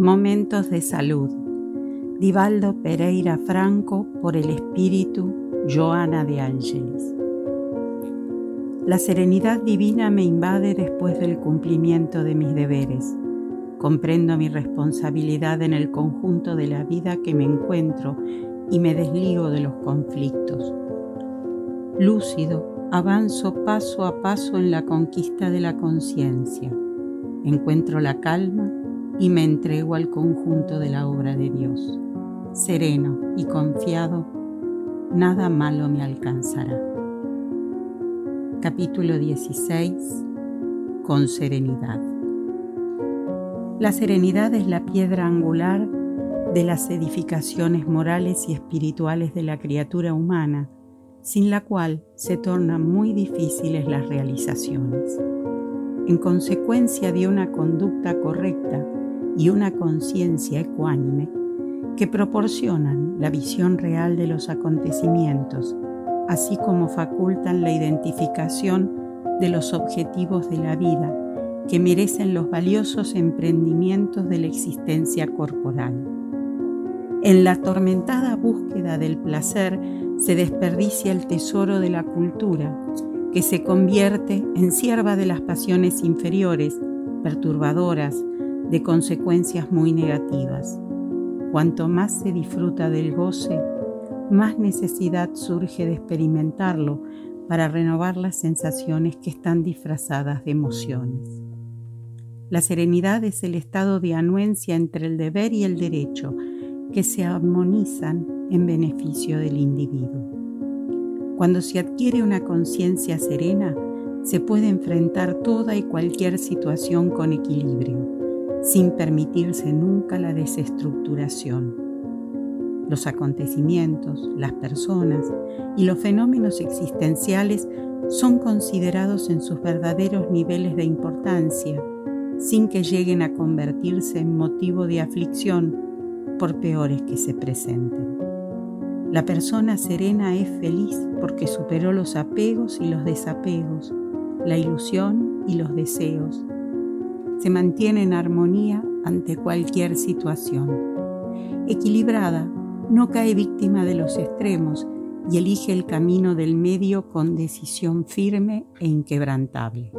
Momentos de salud. Divaldo Pereira Franco por el espíritu Joana de Ángeles. La serenidad divina me invade después del cumplimiento de mis deberes. Comprendo mi responsabilidad en el conjunto de la vida que me encuentro y me desligo de los conflictos. Lúcido, avanzo paso a paso en la conquista de la conciencia. Encuentro la calma y me entrego al conjunto de la obra de Dios. Sereno y confiado, nada malo me alcanzará. Capítulo 16. Con serenidad. La serenidad es la piedra angular de las edificaciones morales y espirituales de la criatura humana, sin la cual se tornan muy difíciles las realizaciones. En consecuencia de una conducta correcta y una conciencia ecuánime que proporcionan la visión real de los acontecimientos, así como facultan la identificación de los objetivos de la vida que merecen los valiosos emprendimientos de la existencia corporal. En la atormentada búsqueda del placer se desperdicia el tesoro de la cultura, que se convierte en sierva de las pasiones inferiores, perturbadoras, de consecuencias muy negativas. Cuanto más se disfruta del goce, más necesidad surge de experimentarlo para renovar las sensaciones que están disfrazadas de emociones. La serenidad es el estado de anuencia entre el deber y el derecho que se armonizan en beneficio del individuo. Cuando se adquiere una conciencia serena, se puede enfrentar toda y cualquier situación con equilibrio, sin permitirse nunca la desestructuración. Los acontecimientos, las personas y los fenómenos existenciales son considerados en sus verdaderos niveles de importancia sin que lleguen a convertirse en motivo de aflicción por peores que se presenten. La persona serena es feliz porque superó los apegos y los desapegos, la ilusión y los deseos. Se mantiene en armonía ante cualquier situación. Equilibrada, no cae víctima de los extremos y elige el camino del medio con decisión firme e inquebrantable.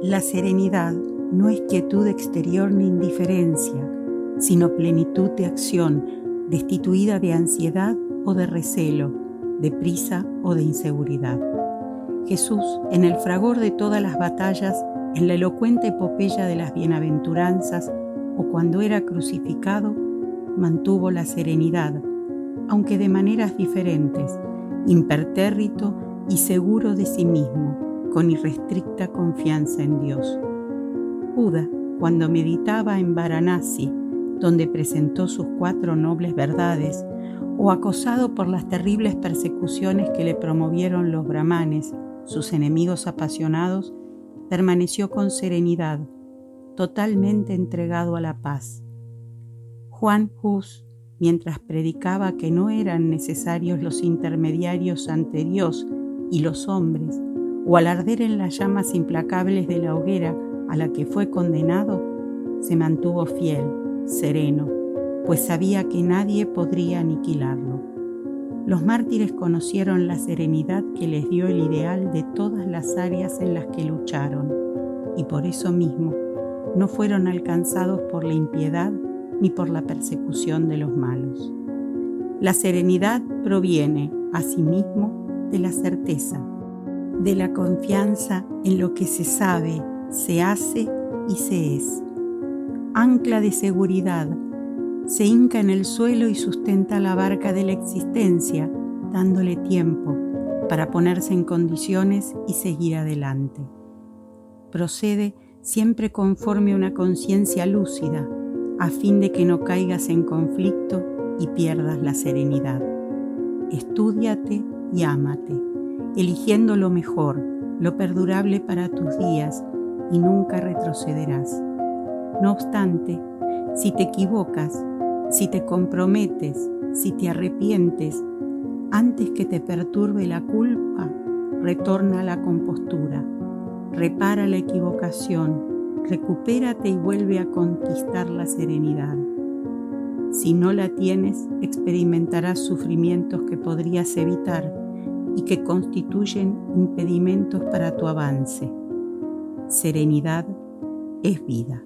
La serenidad no es quietud exterior ni indiferencia, sino plenitud de acción, destituida de ansiedad o de recelo, de prisa o de inseguridad. Jesús, en el fragor de todas las batallas, en la elocuente epopeya de las bienaventuranzas o cuando era crucificado, mantuvo la serenidad, aunque de maneras diferentes, impertérrito y seguro de sí mismo, con irrestricta confianza en Dios. Buda, cuando meditaba en Varanasi, donde presentó sus cuatro nobles verdades, o acosado por las terribles persecuciones que le promovieron los brahmanes, sus enemigos apasionados, permaneció con serenidad, totalmente entregado a la paz. Juan Hus, mientras predicaba que no eran necesarios los intermediarios ante Dios y los hombres, o al arder en las llamas implacables de la hoguera, a la que fue condenado, se mantuvo fiel, sereno, pues sabía que nadie podría aniquilarlo. Los mártires conocieron la serenidad que les dio el ideal de todas las áreas en las que lucharon, y por eso mismo no fueron alcanzados por la impiedad ni por la persecución de los malos. La serenidad proviene, asimismo, de la certeza, de la confianza en lo que se sabe se hace y se es. Ancla de seguridad, se hinca en el suelo y sustenta la barca de la existencia, dándole tiempo para ponerse en condiciones y seguir adelante. Procede siempre conforme a una conciencia lúcida, a fin de que no caigas en conflicto y pierdas la serenidad. Estúdiate y ámate, eligiendo lo mejor, lo perdurable para tus días y nunca retrocederás. No obstante, si te equivocas, si te comprometes, si te arrepientes, antes que te perturbe la culpa, retorna a la compostura, repara la equivocación, recupérate y vuelve a conquistar la serenidad. Si no la tienes, experimentarás sufrimientos que podrías evitar y que constituyen impedimentos para tu avance. Serenidad es vida.